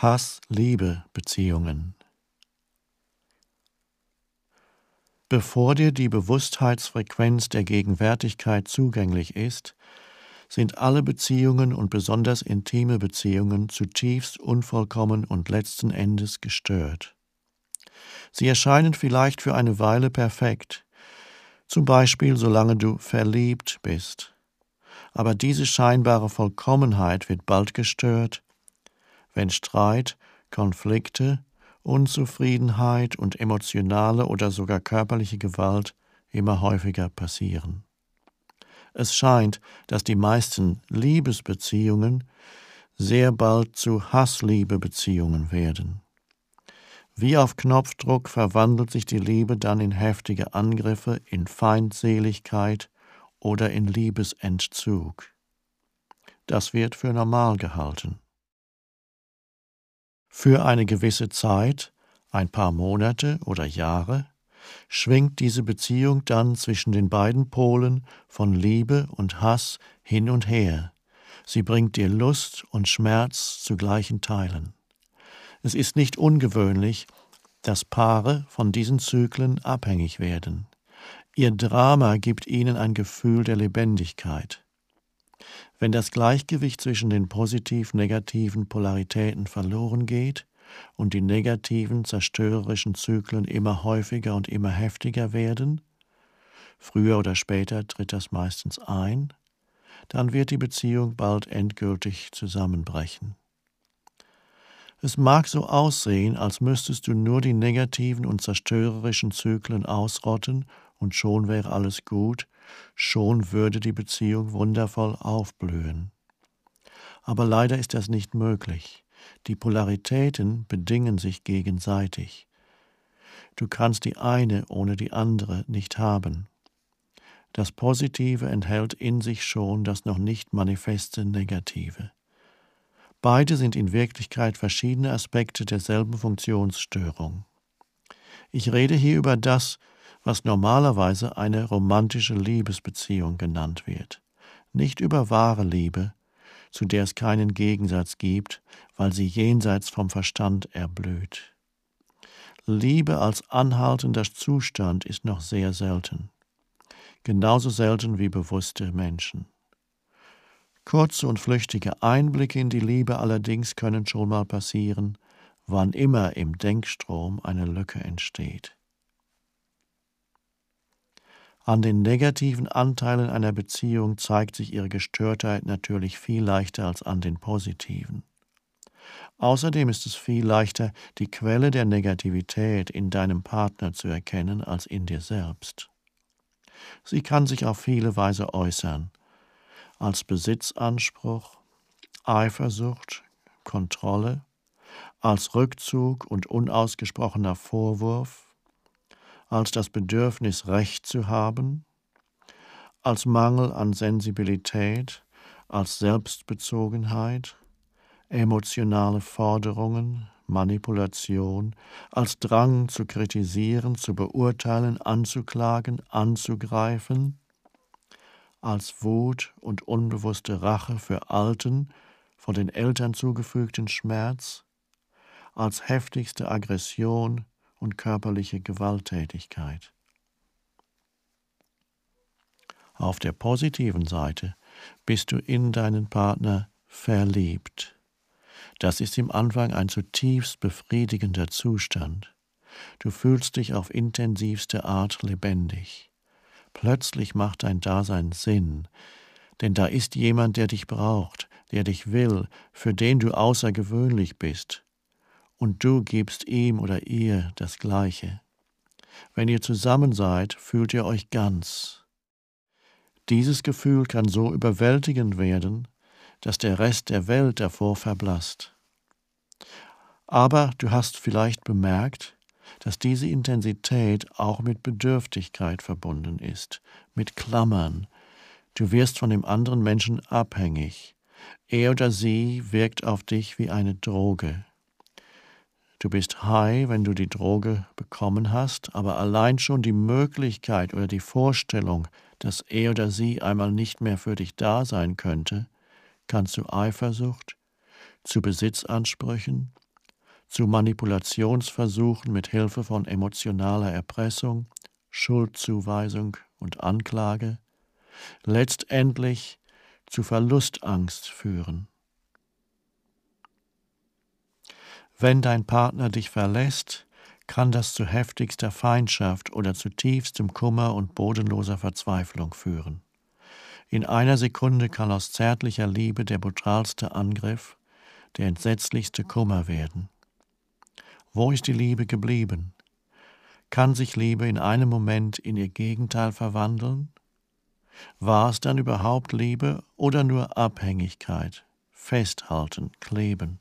Hass-Liebe-Beziehungen. Bevor dir die Bewusstheitsfrequenz der Gegenwärtigkeit zugänglich ist, sind alle Beziehungen und besonders intime Beziehungen zutiefst unvollkommen und letzten Endes gestört. Sie erscheinen vielleicht für eine Weile perfekt, zum Beispiel solange du verliebt bist, aber diese scheinbare Vollkommenheit wird bald gestört, wenn Streit, Konflikte, Unzufriedenheit und emotionale oder sogar körperliche Gewalt immer häufiger passieren. Es scheint, dass die meisten Liebesbeziehungen sehr bald zu Hassliebebeziehungen werden. Wie auf Knopfdruck verwandelt sich die Liebe dann in heftige Angriffe, in Feindseligkeit oder in Liebesentzug. Das wird für normal gehalten. Für eine gewisse Zeit, ein paar Monate oder Jahre, schwingt diese Beziehung dann zwischen den beiden Polen von Liebe und Hass hin und her. Sie bringt dir Lust und Schmerz zu gleichen Teilen. Es ist nicht ungewöhnlich, dass Paare von diesen Zyklen abhängig werden. Ihr Drama gibt ihnen ein Gefühl der Lebendigkeit. Wenn das Gleichgewicht zwischen den positiv-negativen Polaritäten verloren geht und die negativen zerstörerischen Zyklen immer häufiger und immer heftiger werden, früher oder später tritt das meistens ein, dann wird die Beziehung bald endgültig zusammenbrechen. Es mag so aussehen, als müsstest du nur die negativen und zerstörerischen Zyklen ausrotten und schon wäre alles gut, schon würde die Beziehung wundervoll aufblühen. Aber leider ist das nicht möglich. Die Polaritäten bedingen sich gegenseitig. Du kannst die eine ohne die andere nicht haben. Das Positive enthält in sich schon das noch nicht manifeste Negative. Beide sind in Wirklichkeit verschiedene Aspekte derselben Funktionsstörung. Ich rede hier über das, was normalerweise eine romantische Liebesbeziehung genannt wird, nicht über wahre Liebe, zu der es keinen Gegensatz gibt, weil sie jenseits vom Verstand erblüht. Liebe als anhaltender Zustand ist noch sehr selten, genauso selten wie bewusste Menschen. Kurze und flüchtige Einblicke in die Liebe allerdings können schon mal passieren, wann immer im Denkstrom eine Lücke entsteht. An den negativen Anteilen einer Beziehung zeigt sich ihre Gestörtheit natürlich viel leichter als an den positiven. Außerdem ist es viel leichter, die Quelle der Negativität in deinem Partner zu erkennen als in dir selbst. Sie kann sich auf viele Weise äußern, als Besitzanspruch, Eifersucht, Kontrolle, als Rückzug und unausgesprochener Vorwurf, als das Bedürfnis, Recht zu haben, als Mangel an Sensibilität, als Selbstbezogenheit, emotionale Forderungen, Manipulation, als Drang zu kritisieren, zu beurteilen, anzuklagen, anzugreifen, als Wut und unbewusste Rache für alten, von den Eltern zugefügten Schmerz, als heftigste Aggression, und körperliche Gewalttätigkeit. Auf der positiven Seite bist du in deinen Partner verliebt. Das ist im Anfang ein zutiefst befriedigender Zustand. Du fühlst dich auf intensivste Art lebendig. Plötzlich macht dein Dasein Sinn, denn da ist jemand, der dich braucht, der dich will, für den du außergewöhnlich bist, und du gibst ihm oder ihr das Gleiche. Wenn ihr zusammen seid, fühlt ihr euch ganz. Dieses Gefühl kann so überwältigend werden, dass der Rest der Welt davor verblasst. Aber du hast vielleicht bemerkt, dass diese Intensität auch mit Bedürftigkeit verbunden ist, mit Klammern. Du wirst von dem anderen Menschen abhängig. Er oder sie wirkt auf dich wie eine Droge. Du bist high, wenn du die Droge bekommen hast, aber allein schon die Möglichkeit oder die Vorstellung, dass er oder sie einmal nicht mehr für dich da sein könnte, kann zu Eifersucht, zu Besitzansprüchen, zu Manipulationsversuchen mit Hilfe von emotionaler Erpressung, Schuldzuweisung und Anklage, letztendlich zu Verlustangst führen. Wenn dein Partner dich verlässt, kann das zu heftigster Feindschaft oder zu tiefstem Kummer und bodenloser Verzweiflung führen. In einer Sekunde kann aus zärtlicher Liebe der brutalste Angriff, der entsetzlichste Kummer werden. Wo ist die Liebe geblieben? Kann sich Liebe in einem Moment in ihr Gegenteil verwandeln? War es dann überhaupt Liebe oder nur Abhängigkeit, Festhalten, Kleben?